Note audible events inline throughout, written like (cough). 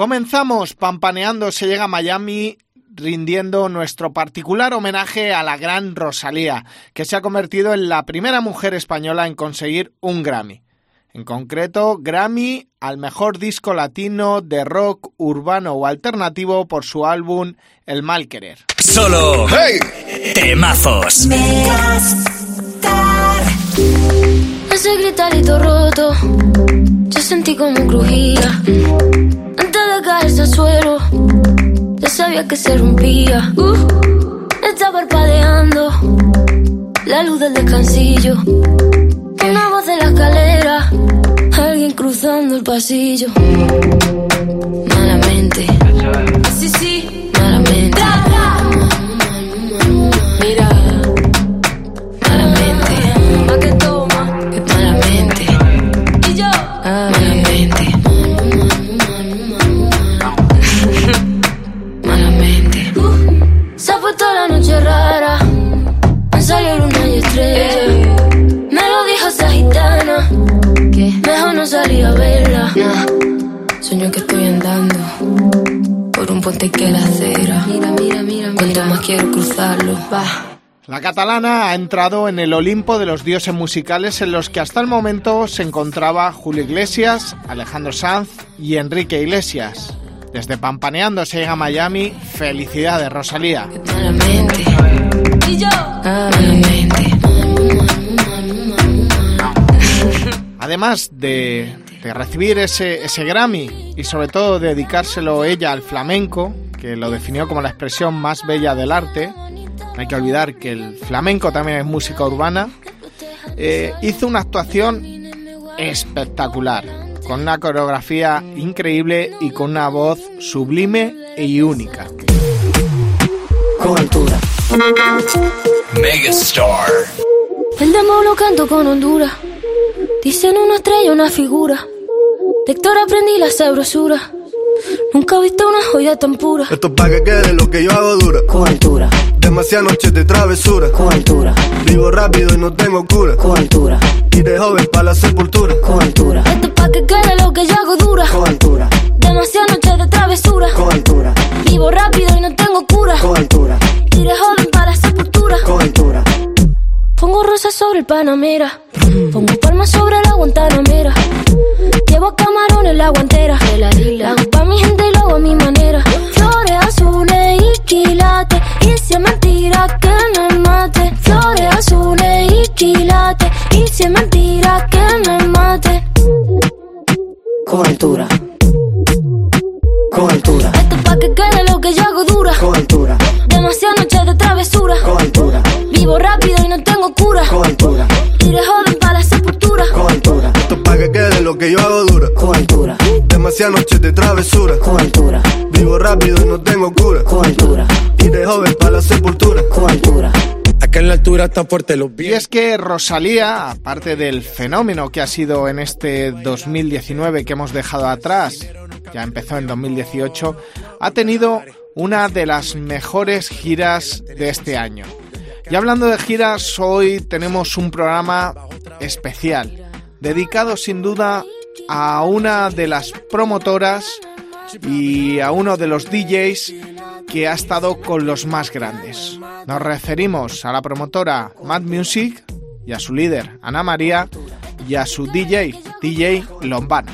Comenzamos pampaneando se llega a Miami rindiendo nuestro particular homenaje a la gran Rosalía, que se ha convertido en la primera mujer española en conseguir un Grammy. En concreto, Grammy al mejor disco latino de rock urbano o alternativo por su álbum El Mal Querer. Solo hey. temazos. Ese gritarito roto, yo sentí como crujía. Al ya sabía que se rompía. Uh, está parpadeando la luz del descansillo. Una voz de la escalera, alguien cruzando el pasillo. Malamente, sí, sí, La catalana ha entrado en el Olimpo de los dioses musicales en los que hasta el momento se encontraba Julio Iglesias, Alejandro Sanz y Enrique Iglesias. Desde Pampaneando se llega a Miami, felicidades Rosalía. Y yo. Además de, de recibir ese, ese Grammy y sobre todo dedicárselo ella al flamenco, que lo definió como la expresión más bella del arte, no hay que olvidar que el flamenco también es música urbana, eh, hizo una actuación espectacular, con una coreografía increíble y con una voz sublime y única. Con altura. Megastar. El demo lo canto con Honduras. Dicen una estrella, una figura. De Héctor aprendí la sabrosura. Nunca he visto una joya tan pura. Esto es pa' que quede lo que yo hago dura. Con altura. Demasiadas noches de travesura. Con altura. Vivo rápido y no tengo cura. Con altura. Y de joven pa' la sepultura. Con altura. Esto es pa' que quede lo que yo hago dura. Con altura. Demasiadas noches de travesura. Con altura. Vivo rápido y no tengo cura. Con altura. Y de joven para la sepultura. Con altura. Pongo rosas sobre el Panamera. Pongo palmas sobre la Guantanamera. Llevo camarones la guantera. La hago pa' mi gente y lo hago a mi manera. Flores azules y quilates. Y si es mentira que me mate. Flores azules y quilates. Y si es mentira que me mate. Con la altura fuerte los Y es que Rosalía, aparte del fenómeno que ha sido en este 2019 que hemos dejado atrás, ya empezó en 2018, ha tenido una de las mejores giras de este año. Y hablando de giras, hoy tenemos un programa especial, dedicado sin duda a una de las promotoras y a uno de los DJs que ha estado con los más grandes. Nos referimos a la promotora Mad Music y a su líder Ana María y a su DJ, DJ Lombana.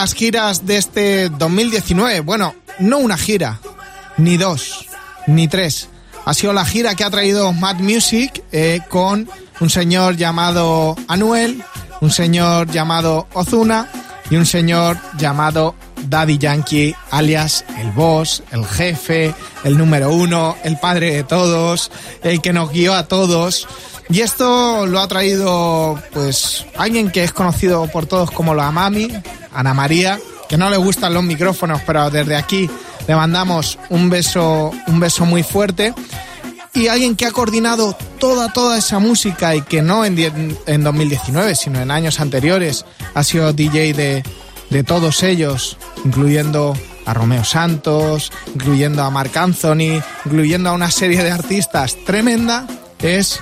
Las giras de este 2019, bueno, no una gira, ni dos, ni tres. Ha sido la gira que ha traído Mad Music eh, con un señor llamado Anuel, un señor llamado Ozuna y un señor llamado Daddy Yankee, alias el boss, el jefe, el número uno, el padre de todos, el que nos guió a todos. Y esto lo ha traído, pues, alguien que es conocido por todos como la Mami, Ana María, que no le gustan los micrófonos, pero desde aquí le mandamos un beso, un beso muy fuerte. Y alguien que ha coordinado toda, toda esa música y que no en, en 2019, sino en años anteriores, ha sido DJ de, de todos ellos, incluyendo a Romeo Santos, incluyendo a Marc Anthony, incluyendo a una serie de artistas tremenda, es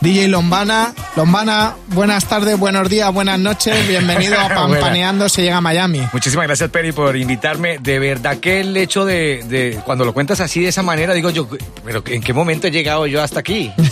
DJ Lombana. Lombana, buenas tardes, buenos días, buenas noches, bienvenido a (laughs) Pampaneando, se llega a Miami. Muchísimas gracias, Peri, por invitarme. De verdad que el hecho de, de- cuando lo cuentas así de esa manera, digo yo, pero ¿en qué momento he llegado yo hasta aquí? (laughs)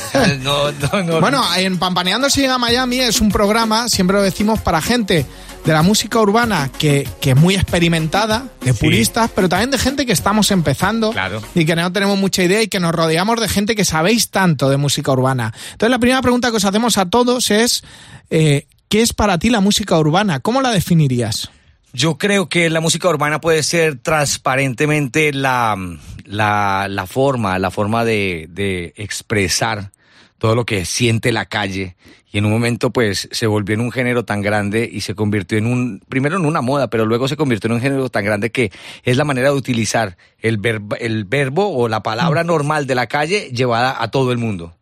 No, no, no. Bueno, en Pampaneando se llega a Miami es un programa, siempre lo decimos, para gente de la música urbana que, que es muy experimentada, de Sí. puristas, pero también de gente que estamos empezando Claro. y que no tenemos mucha idea y que nos rodeamos de gente que sabéis tanto de música urbana. Entonces la primera pregunta que os hacemos a todos es, eh, ¿qué es para ti la música urbana? ¿Cómo la definirías? Yo creo que la música urbana puede ser transparentemente la, la, la forma, la forma de, de expresar todo lo que siente la calle. Y en un momento, pues, se volvió en un género tan grande y se convirtió en un, primero en una moda, pero luego se convirtió en un género tan grande que es la manera de utilizar el, verbo, el verbo o la palabra normal de la calle llevada a todo el mundo.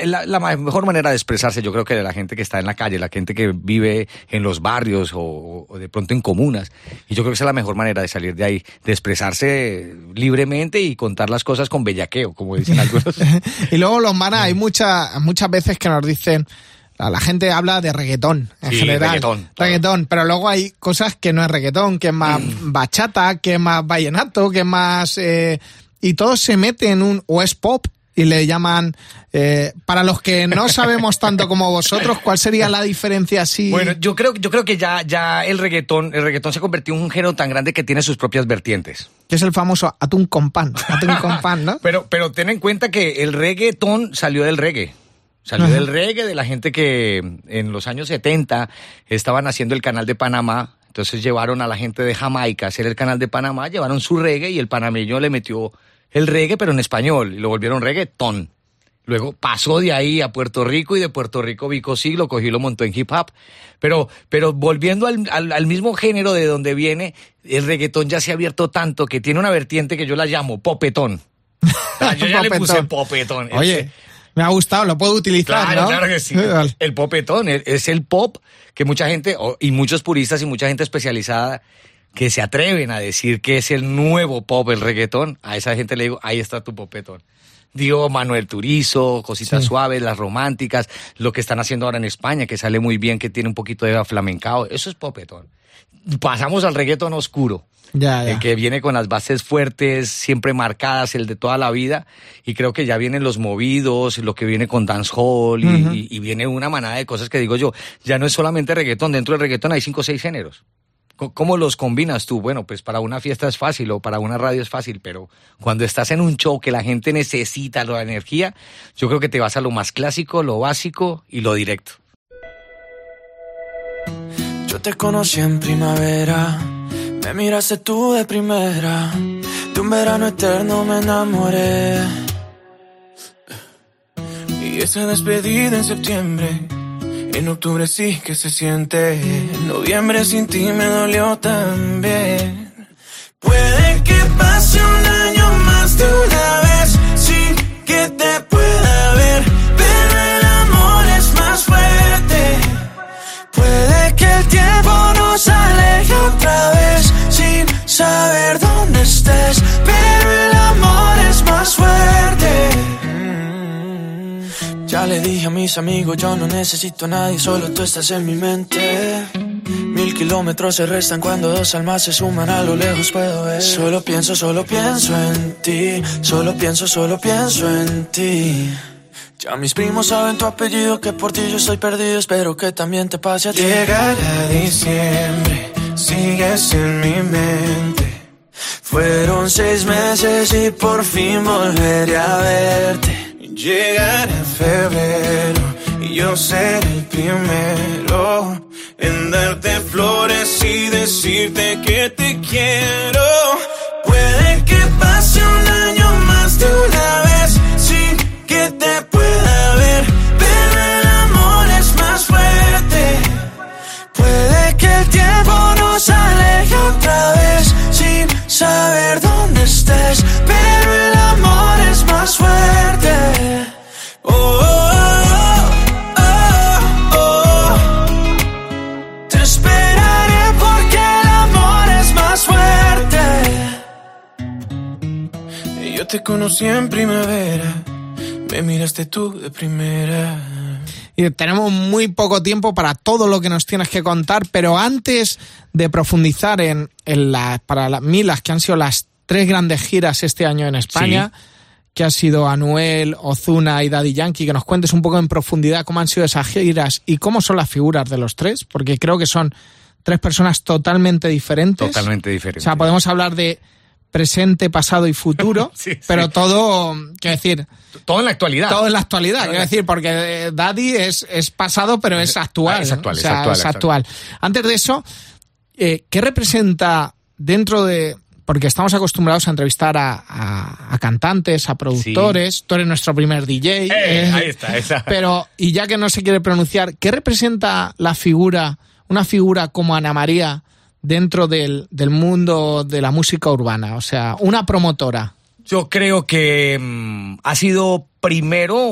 Es la, mejor manera de expresarse, yo creo que de la gente que está en la calle, la gente que vive en los barrios o, o de pronto en comunas. Y yo creo que esa es la mejor manera de salir de ahí, de expresarse libremente y contar las cosas con bellaqueo, como dicen (laughs) algunos. y luego los manas, hay muchas muchas veces que nos dicen, la, gente habla de reggaetón en Sí, general. reggaetón. Reggaetón, pero luego hay cosas que no es reggaetón, que es más Mm. bachata, que es más vallenato, que es más... eh, y todo se mete en un... o es pop y le llaman... eh, para los que no (laughs) sabemos tanto como vosotros, ¿cuál sería la diferencia así? Bueno, yo creo, yo creo que ya, ya el reggaetón, el reggaetón se convirtió en un género tan grande que tiene sus propias vertientes. que es el famoso atún con pan. Atún con pan, ¿no? (laughs) Pero, pero ten en cuenta que el reggaetón salió del reggae. Salió Ajá. del reggae de la gente que en los años 70 estaban haciendo el canal de Panamá. Entonces llevaron a la gente de Jamaica a hacer el canal de Panamá, llevaron su reggae y el panameño le metió el reggae, pero en español, y lo volvieron reggaetón. Luego pasó de ahí a Puerto Rico y de Puerto Rico Vico sí, lo cogió y lo montó en hip hop. Pero, pero volviendo al, al- al mismo género de donde viene, el reggaetón ya se ha abierto tanto que tiene una vertiente que yo la llamo popetón. (laughs) Ah, Yo ya le puse Popetón. popetón. Oye, me ha gustado, lo puedo utilizar, Claro, ¿no? claro que sí. Vale. El popetón es- es el pop que mucha gente, y muchos puristas y mucha gente especializada que se atreven a decir que es el nuevo pop, el reggaetón, a esa gente le digo, ahí está tu popetón. Digo, Manuel Turizo, cositas Sí. suaves, las románticas, lo que están haciendo ahora en España, que sale muy bien, que tiene un poquito de flamencao, eso es popetón. Pasamos al reggaetón oscuro. Ya, ya. El que viene con las bases fuertes, siempre marcadas, el de toda la vida. Y creo que ya vienen los movidos, lo que viene con dancehall y, y- y viene una manada de cosas que digo yo, ya no es solamente reggaetón, dentro del reggaetón hay cinco o seis géneros. ¿Cómo los combinas tú? Bueno, pues para una fiesta es fácil o para una radio es fácil, pero cuando estás en un show que la gente necesita la energía, yo creo que te vas a lo más clásico, lo básico y lo directo. Yo te conocí en primavera, me miraste tú de primera, de un verano eterno me enamoré. Y esa despedida en septiembre, en octubre sí que se siente, en noviembre sin ti me dolió también. Puede que pase un año más de una vez sin que te pueda el tiempo nos aleje otra vez sin saber dónde estés, pero el amor es más fuerte. Mm. Ya le dije a mis amigos, yo no necesito a nadie, solo tú estás en mi mente. Mil kilómetros se restan cuando dos almas se suman a lo lejos puedo ver. Solo pienso, solo pienso en ti, solo pienso, solo pienso en ti. Ya mis primos saben tu apellido, que por ti yo soy perdido, espero que también te pase a ti. Llegará diciembre, sigues en mi mente. Fueron seis meses y por fin volveré a verte. Llegará febrero y yo seré el primero en darte flores y decirte que te quiero. Puede que pase un año más de una vez que el tiempo nos aleje otra vez sin saber dónde estés, pero el amor es más fuerte. Oh, oh, oh, oh, oh. Te esperaré porque el amor es más fuerte. Yo te conocí en primavera, me miraste tú de primera. Y tenemos muy poco tiempo para todo lo que nos tienes que contar, pero antes de profundizar en, en las, para la- mí, las que han sido las tres grandes giras este año en España, que ha sido Anuel, Ozuna y Daddy Yankee, que nos cuentes un poco en profundidad cómo han sido esas giras y cómo son las figuras de los tres, porque creo que son tres personas totalmente diferentes. Totalmente O diferente. sea, podemos hablar de presente, pasado y futuro, Sí, (laughs) sí. pero todo, quiero decir, Todo en la actualidad. todo en la actualidad, quiero decir, porque eh, Daddy es, es pasado, pero es actual. Es ¿no? actual, O es actual, es actual. Antes de eso, eh, ¿qué representa dentro de... Porque estamos acostumbrados a entrevistar a, a- a cantantes, a productores. Tú eres nuestro primer DJ. Eh, ahí está, esa. Pero, y ya que no se quiere pronunciar, ¿qué representa la figura, una figura como Ana María dentro del, del mundo de la música urbana? O sea, una promotora. Yo creo que mm, ha sido primero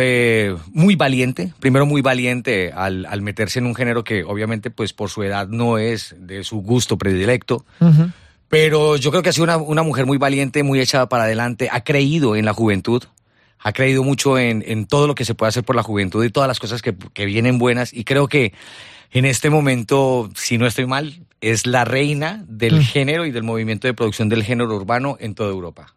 eh, muy valiente, primero muy valiente al, al meterse en un género que obviamente pues por su edad no es de su gusto predilecto, pero yo creo que ha sido una, una mujer muy valiente, muy echada para adelante, ha creído en la juventud, ha creído mucho en, en todo lo que se puede hacer por la juventud y todas las cosas que, que vienen buenas y creo que en este momento, si no estoy mal, es la reina del género y del movimiento de producción del género urbano en toda Europa.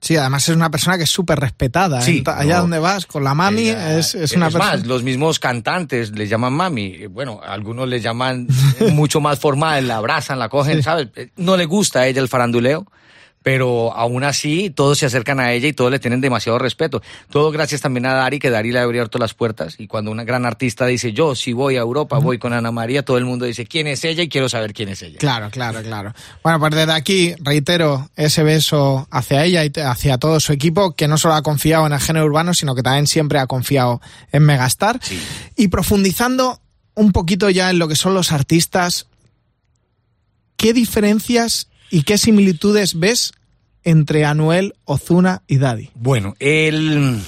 Sí, además es una persona que es súper respetada. Sí, En ta- allá no. donde vas, con la mami, Ella- es, es una persona... más, los mismos cantantes le llaman mami. Bueno, algunos le llaman (laughs) mucho más formal, la abrazan, la cogen, ¿sabes? No le gusta a ella el faranduleo, pero aún así todos se acercan a ella y todos le tienen demasiado respeto. Todo gracias también a Dari, que Dari le ha abierto las puertas. Y cuando una gran artista dice, yo si voy a Europa, voy con Ana María, todo el mundo dice, ¿quién es ella? Y quiero saber quién es ella. Claro, claro, claro. Bueno, pues desde aquí reitero ese beso hacia ella y hacia todo su equipo, que no solo ha confiado en el género urbano, sino que también siempre ha confiado en Megastar. Sí. Y profundizando un poquito ya en lo que son los artistas, ¿qué diferencias y qué similitudes ves entre Anuel, Ozuna y Daddy? Bueno, el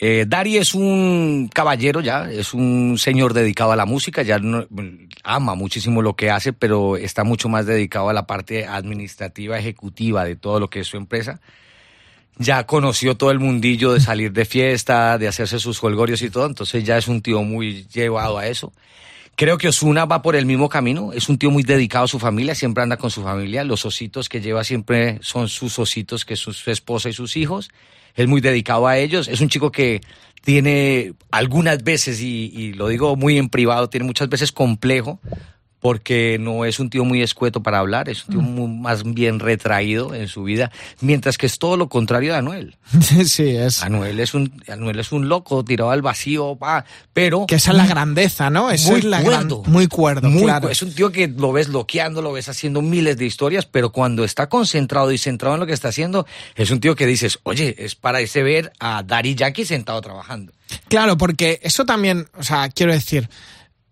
eh, es un caballero ya, es un señor dedicado a la música, ya no- ama muchísimo lo que hace, pero está mucho más dedicado a la parte administrativa, ejecutiva de todo lo que es su empresa. Ya conoció todo el mundillo de salir de fiesta, de hacerse sus holgorios y todo, entonces ya es un tío muy llevado a eso. Creo que Osuna va por el mismo camino, es un tío muy dedicado a su familia, siempre anda con su familia, los ositos que lleva siempre son sus ositos, que es su, esposa y sus hijos, es muy dedicado a ellos, es un chico que tiene algunas veces, y lo digo muy en privado, tiene muchas veces complejo, porque no es un tío muy escueto para hablar, es un tío muy- más bien retraído en su vida, mientras que es todo lo contrario de Anuel. (laughs) sí, es... Anuel es un, Anuel es un loco, tirado al vacío, pa, pero... Que esa es la grandeza, ¿no? Esa Muy es la gran- cuerdo. muy cuerdo, Muy claro. cu- Es un tío que lo ves loqueando, lo ves haciendo miles de historias, pero cuando está concentrado y centrado en lo que está haciendo, es un tío que dices, oye, es para ese ver a Daddy Yankee sentado trabajando. Claro, porque eso también, o sea, quiero decir,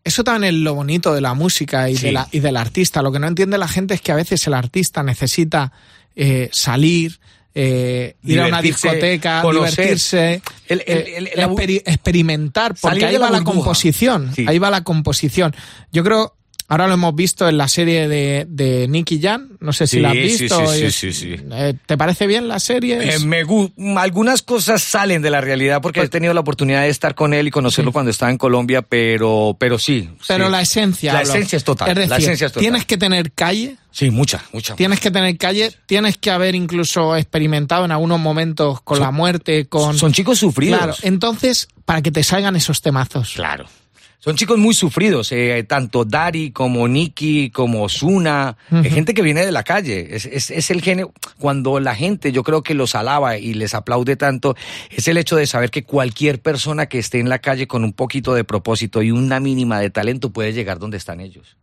eso también es lo bonito de la música y, Sí. de la, y del artista. Lo que no entiende la gente es que a veces el artista necesita eh, salir, eh, ir a una discoteca, conocer. divertirse, El- el- eh, el- experimentar, porque ahí la va la composición, Sí. ahí va la composición. Yo creo ahora lo hemos visto en la serie de, de Nicky Jan, no sé si Sí, la has visto. sí, sí, sí, sí. eh, ¿Te parece bien la serie? Eh, me algunas cosas salen de la realidad porque Pues he tenido la oportunidad de estar con él y conocerlo cuando estaba en Colombia, pero, pero sí. Pero la esencia. La hablo. esencia es total. Es decir, la esencia es total. tienes que tener calle, Sí, mucha, mucha. tienes que tener calle, tienes que haber incluso experimentado en algunos momentos con Son- la muerte, con... Son chicos sufridos. Claro, entonces, para que te salgan esos temazos. Claro. Son chicos muy sufridos, eh, tanto Dari como Nicky, como Osuna, gente que viene de la calle. Es, es, es el género, cuando la gente yo creo que los alaba y les aplaude tanto, es el hecho de saber que cualquier persona que esté en la calle con un poquito de propósito y una mínima de talento puede llegar donde están ellos.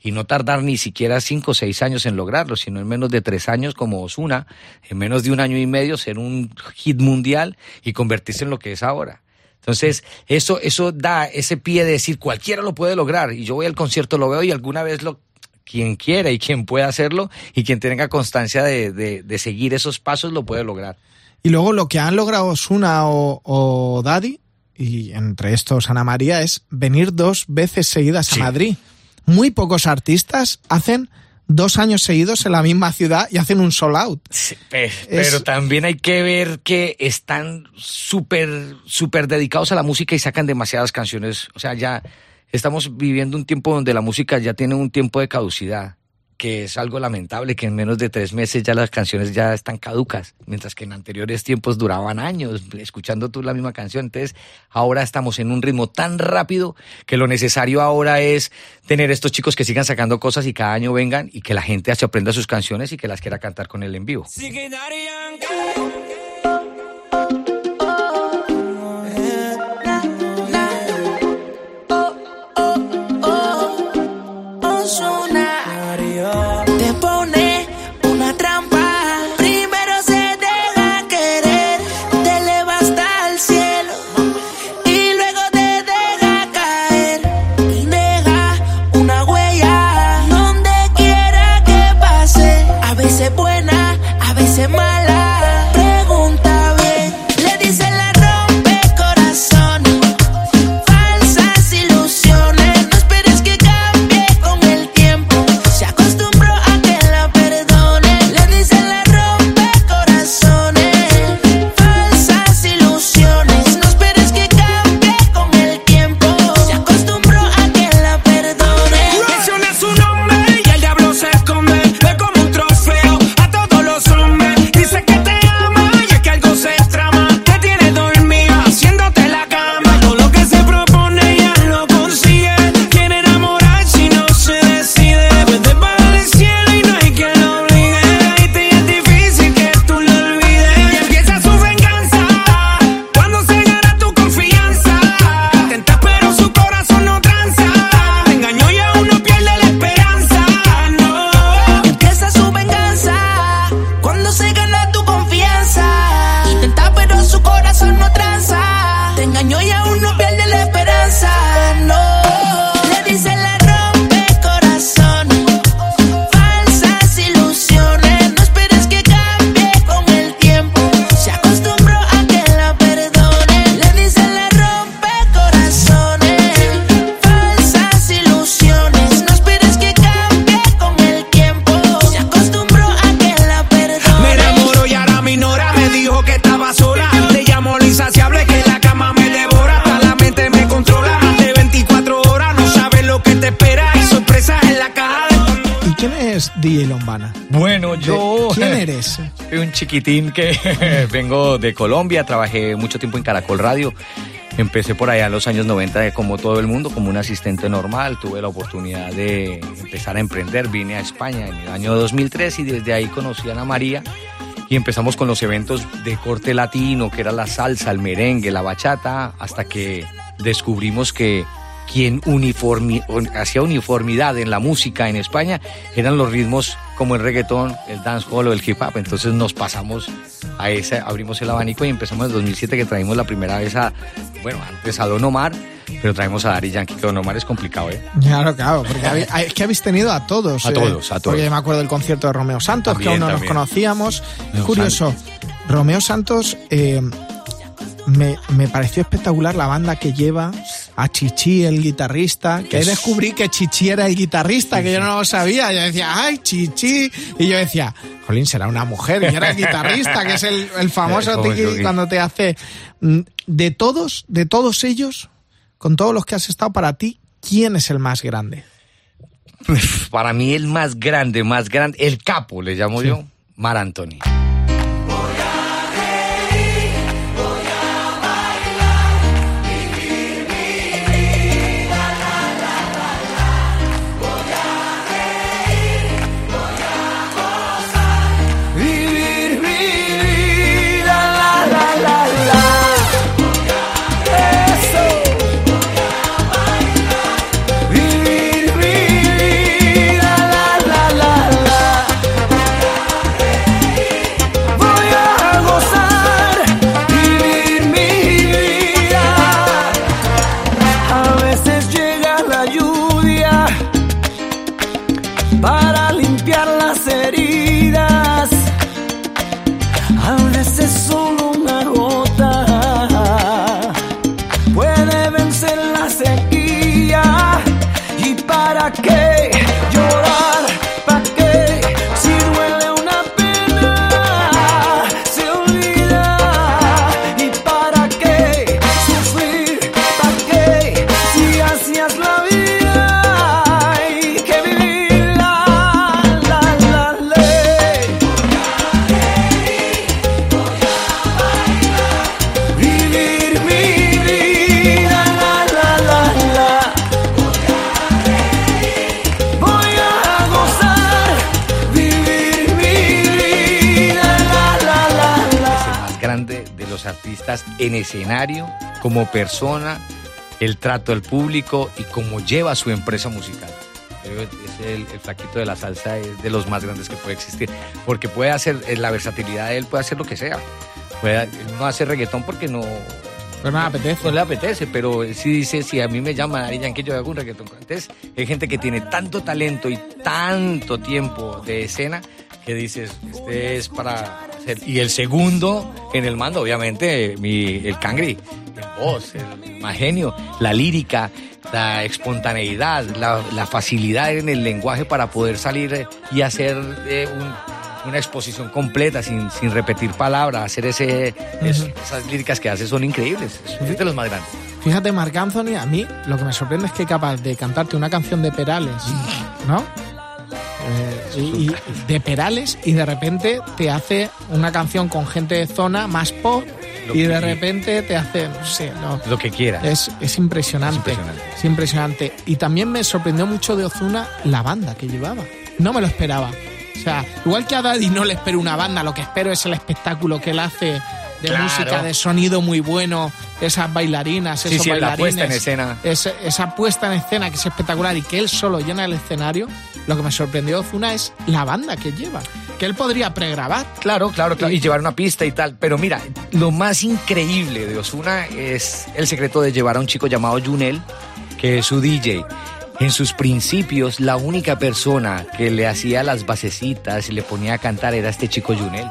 Y no tardar ni siquiera cinco o seis años en lograrlo, sino en menos de tres años como Osuna, en menos de un año y medio ser un hit mundial y convertirse en lo que es ahora. Entonces, eso, eso da ese pie de decir cualquiera lo puede lograr. Y yo voy al concierto, lo veo y alguna vez lo, quien quiera y quien pueda hacerlo y quien tenga constancia de, de, de seguir esos pasos lo puede lograr. Y luego lo que han logrado Osuna o, o Daddy, y entre estos Ana María, es venir dos veces seguidas Sí. a Madrid. Muy pocos artistas hacen dos años seguidos en la misma ciudad y hacen un sold out. Sí, pe- pero también hay que ver que están súper, súper dedicados a la música y sacan demasiadas canciones. O sea, ya estamos viviendo un tiempo donde la música ya tiene un tiempo de caducidad, que es algo lamentable, que en menos de tres meses ya las canciones ya están caducas, mientras que en anteriores tiempos duraban años escuchando tú la misma canción. Entonces, ahora estamos en un ritmo tan rápido que lo necesario ahora es tener estos chicos que sigan sacando cosas y cada año vengan y que la gente se aprenda sus canciones y que las quiera cantar con él en vivo. Soy un chiquitín que (laughs) vengo de Colombia, trabajé mucho tiempo en Caracol Radio. Empecé por allá en los años 90 como todo el mundo, como un asistente normal. Tuve la oportunidad de empezar a emprender. Vine a España en el año 2003 y desde ahí conocí a Ana María y empezamos con los eventos de corte latino, que era la salsa, el merengue, la bachata, hasta que descubrimos que quien uniformi- un- hacía uniformidad en la música en España eran los ritmos como el reggaetón, el dancehall o el hip hop. Entonces nos pasamos a ese, abrimos el abanico y empezamos en el 2007 que traímos la primera vez a, bueno, antes a Don Omar, pero traemos a Dari Yankee, que Don Omar es complicado, ¿eh? Claro, claro, porque habéis- es que habéis tenido a todos. A eh, todos, a todos. Porque me acuerdo del concierto de Romeo Santos, que aún no nos conocíamos. Romeo Curioso, Romeo Santos eh, me, me pareció espectacular la banda que lleva, a Chichi, el guitarrista, que descubrí que Chichi era el guitarrista, que yo no lo sabía. Yo decía, ¡ay, Chichi! Y yo decía, Jolín, será una mujer, y era el guitarrista, que es el, el famoso (laughs) tiki cuando te hace. Mm, De todos, de todos ellos, con todos los que has estado para ti, ¿quién es el más grande? Para mí el más grande, más grande, el capo, le llamo yo, Mar Anthony. Artistas en escenario, como persona, el trato al público y cómo lleva su empresa musical. Que Es el, el flaquito de la salsa es de los más grandes que puede existir, porque puede hacer, eh, la versatilidad de él puede hacer lo que sea. Puede, no hace reggaetón porque no, Pues me apetece. no le apetece, pero sí dice, si a mí me llama Ari Yankee, yo hago un reggaetón. Entonces, hay gente que tiene tanto talento y tanto tiempo de escena que dices, este es para. Y el segundo en el mando, obviamente, mi, el cangri, el voz, el más genio, la lírica, la espontaneidad, la, la facilidad en el lenguaje para poder salir eh, y hacer eh, un- una exposición completa sin, sin repetir palabras, hacer ese, es- esas líricas que hace son increíbles. Es de los más grandes. Fíjate, Marc Anthony, a mí lo que me sorprende es que es capaz de cantarte una canción de Perales, ¿no? Y, y- de Perales y de repente te hace una canción con gente de zona más pop Lo y de repente te hace, no sé, no, Lo que quiera. es, es impresionante, Es impresionante. es impresionante. Y también me sorprendió mucho de Ozuna la banda que llevaba. No me lo esperaba. O sea, igual que a Daddy no le espero una banda, lo que espero es el espectáculo que él hace de Claro. música, de sonido muy bueno, esas bailarinas, esos sí, la bailarines. puesta en escena. Esa puesta en escena que es espectacular y que él solo llena el escenario. Lo que me sorprendió de Ozuna es la banda que lleva. Que él podría pregrabar. Claro, claro, claro. Y llevar una pista y tal. Pero mira, lo más increíble de Osuna es el secreto de llevar a un chico llamado Junel, que es su DJ. En sus principios, la única persona que le hacía las basecitas y le ponía a cantar era este chico Junel.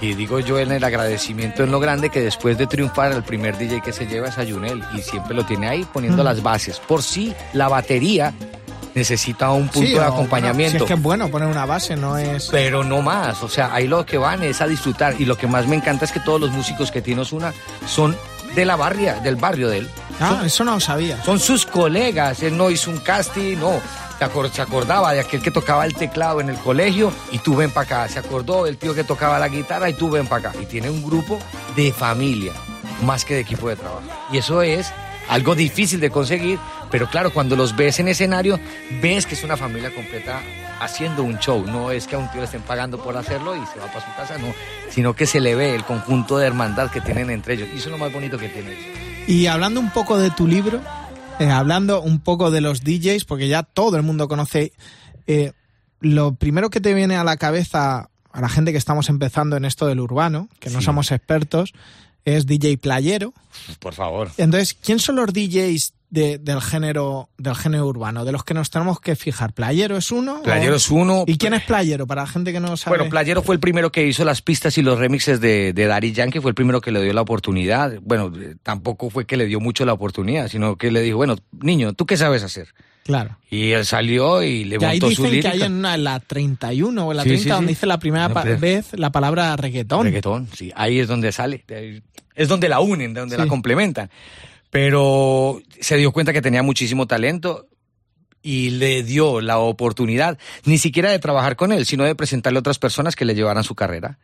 Y digo yo en el agradecimiento en lo grande que después de triunfar, el primer DJ que se lleva es a Junel y siempre lo tiene ahí poniendo Mm. las bases. Por si la batería necesita un punto Sí, de acompañamiento. si es que es bueno poner una base, no es. Pero no más, o sea, ahí lo que van es a disfrutar y lo que más me encanta es que todos los músicos que tiene Osuna son de la barria, del barrio de él. Ah, eso no lo sabía. Son sus colegas, él no hizo un casting, no. Se acordaba de aquel que tocaba el teclado en el colegio y tú ven para acá. Se acordó del tío que tocaba la guitarra y tú ven para acá. Y tiene un grupo de familia, más que de equipo de trabajo. Y eso es algo difícil de conseguir, pero claro, cuando los ves en escenario, ves que es una familia completa haciendo un show. No es que a un tío le estén pagando por hacerlo y se va para su casa, no. Sino que se le ve el conjunto de hermandad que tienen entre ellos. Y eso es lo más bonito que tiene. Y hablando un poco de tu libro, eh, hablando un poco de los DJs, porque ya todo el mundo conoce, eh, lo primero que te viene a la cabeza a la gente que estamos empezando en esto del urbano, que no Sí. somos expertos, es DJ playero. Por favor. Entonces, ¿quién son los DJs de- del género del género urbano, de los que nos tenemos que fijar. ¿Playero es uno? Playero o- es uno. ¿Y quién es Playero? Para la gente que no sabe. Bueno, Playero fue el primero que hizo las pistas y los remixes de, de Daddy Yankee, fue el primero que le dio la oportunidad. Bueno, eh, tampoco fue que le dio mucho la oportunidad, sino que le dijo, bueno, niño, ¿tú qué sabes hacer? Claro. Y él salió y le Y ahí montó su dicen que lírica. hay en, una, en la 31 o en la Sí, 30 sí, donde dice la primera No, pero- vez la palabra reggaetón. Reggaetón, sí, ahí es donde sale, es donde la unen, donde la complementan. Pero se dio cuenta que tenía muchísimo talento y le dio la oportunidad, ni siquiera de trabajar con él, sino de presentarle a otras personas que le llevaran su carrera.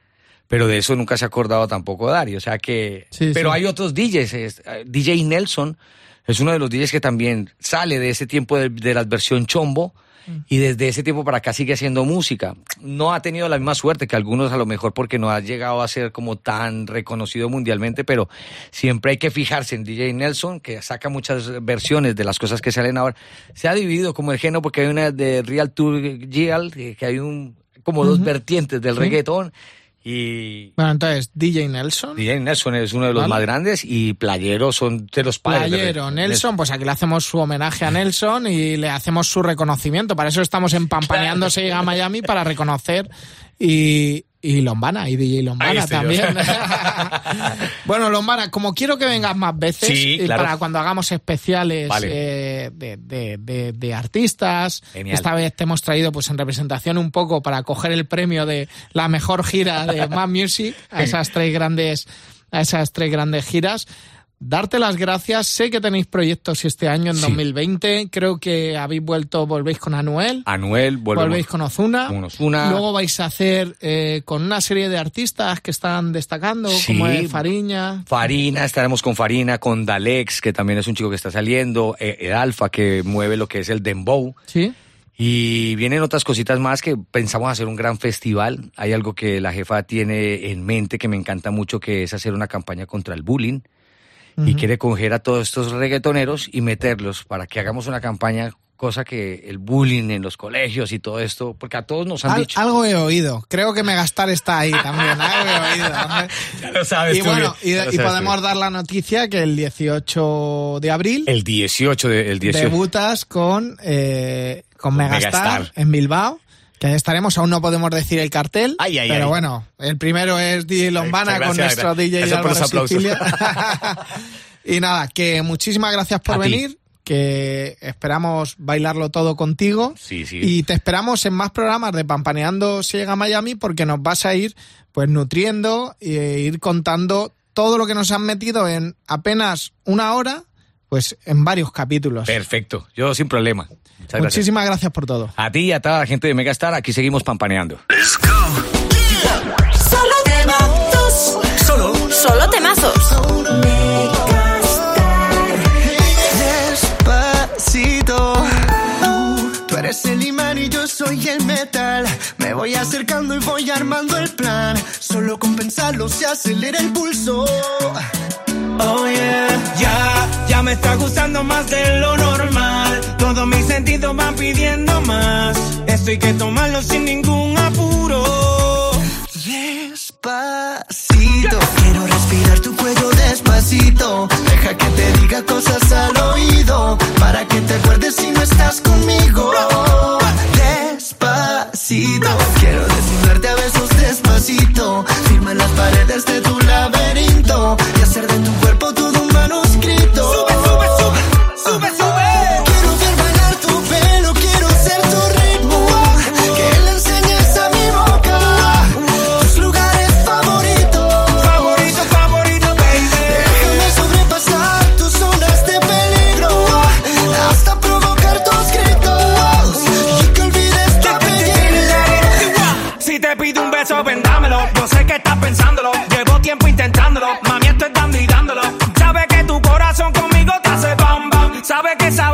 Pero de eso nunca se ha acordado tampoco Dari, o sea que... Sí, pero sí. hay otros DJs, eh, DJ Nelson es uno de los DJs que también sale de ese tiempo de, de la versión chombo y desde ese tiempo para acá sigue haciendo música. No ha tenido la misma suerte que algunos a lo mejor porque no ha llegado a ser como tan reconocido mundialmente, pero siempre hay que fijarse en DJ Nelson, que saca muchas versiones de las cosas que salen ahora. Se ha dividido como el género porque hay una de Real Tour Gial, que hay un como dos vertientes del Sí. reggaetón y Bueno, entonces, DJ Nelson. DJ Nelson es uno de los Vale. más grandes y Playero son de los padres. Playero. Nelson, pues aquí le hacemos su homenaje a Nelson y le hacemos su reconocimiento. Para eso estamos empampaneando Se llega a Miami para reconocer y, y Lombana, y DJ Lombana también. (laughs) (laughs) bueno, Lombana, como quiero que vengas más veces, Sí, claro. para cuando hagamos especiales Vale. eh, de, de- de- de artistas, Genial. esta vez te hemos traído pues en representación un poco para coger el premio de la mejor gira de Mad Music a (laughs) esas tres grandes, a esas tres grandes giras. Darte las gracias. Sé que tenéis proyectos este año, en Sí. 2020. Creo que habéis vuelto, volvéis con Anuel. Anuel, volvemos. Volvéis con Ozuna. Con Ozuna. Luego vais a hacer eh, con una serie de artistas que están destacando, como es Fariña. Farina, estaremos con Farina, con Dalex, que también es un chico que está saliendo, eh, el Alfa, que mueve lo que es el Dembow. Sí. Y vienen otras cositas más que pensamos hacer un gran festival. Hay algo que la jefa tiene en mente que me encanta mucho, que es hacer una campaña contra el bullying. Y quiere coger a todos estos reggaetoneros y meterlos para que hagamos una campaña, cosa que el bullying en los colegios y todo esto, porque a todos nos han Al- dicho. algo he oído. Creo que Megastar está ahí también. Algo he oído. (laughs) Ya lo sabes y tú bueno, bien, y, sabes podemos bien. dar la noticia que el 18 de abril El 18 de, el 18. debutas con, eh, con Megastar, Megastar. en Bilbao. Que ahí estaremos, aún no podemos decir el cartel. Ay, ay, pero ay. bueno, el primero es DJ Lombana Gracias, con nuestro gracias. DJ Gracias por los aplausos. (laughs) Y nada, que muchísimas gracias por A ti. venir. Que esperamos bailarlo todo contigo. Sí, sí. Y te esperamos en más programas de Pampaneando si llega a Miami porque nos vas a ir pues nutriendo e ir contando todo lo que nos han metido en apenas una hora, pues en varios capítulos. Perfecto, yo sin problema. Muchas gracias. Muchísimas gracias por todo. A ti y a toda la gente de Megastar, aquí seguimos pampaneando. Solo temazos. Solo. Solo temazos. Despacito. Tú, tú eres el imán y yo soy el metal. Me voy acercando y voy armando el plan. Solo con pensarlo se acelera el pulso. Oh yeah, ya, ya me está gustando más de lo normal. Todos mis sentidos van pidiendo más. Esto hay que tomarlo sin ningún apuro. Despacito. Quiero respirar tu cuello despacito. Deja que te diga cosas al oído. Para que te acuerdes si no estás conmigo. Despacito. Quiero desnudarte a besos despacito. Firma las paredes de sabe que sabe.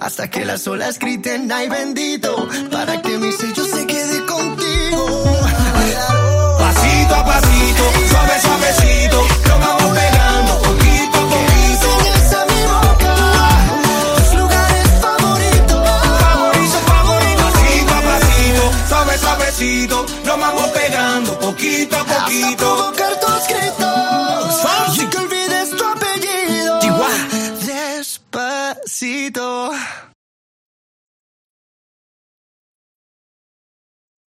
hasta que las olas griten ay bendito para que mi sello se quede contigo. Pasito a pasito, suave, suavecito, nos vamos pegando poquito a poquito. Enseñas a mi boca tus lugares favoritos. Favorito, favorito, pasito a pasito, suave, suavecito, nos vamos pegando poquito a poquito.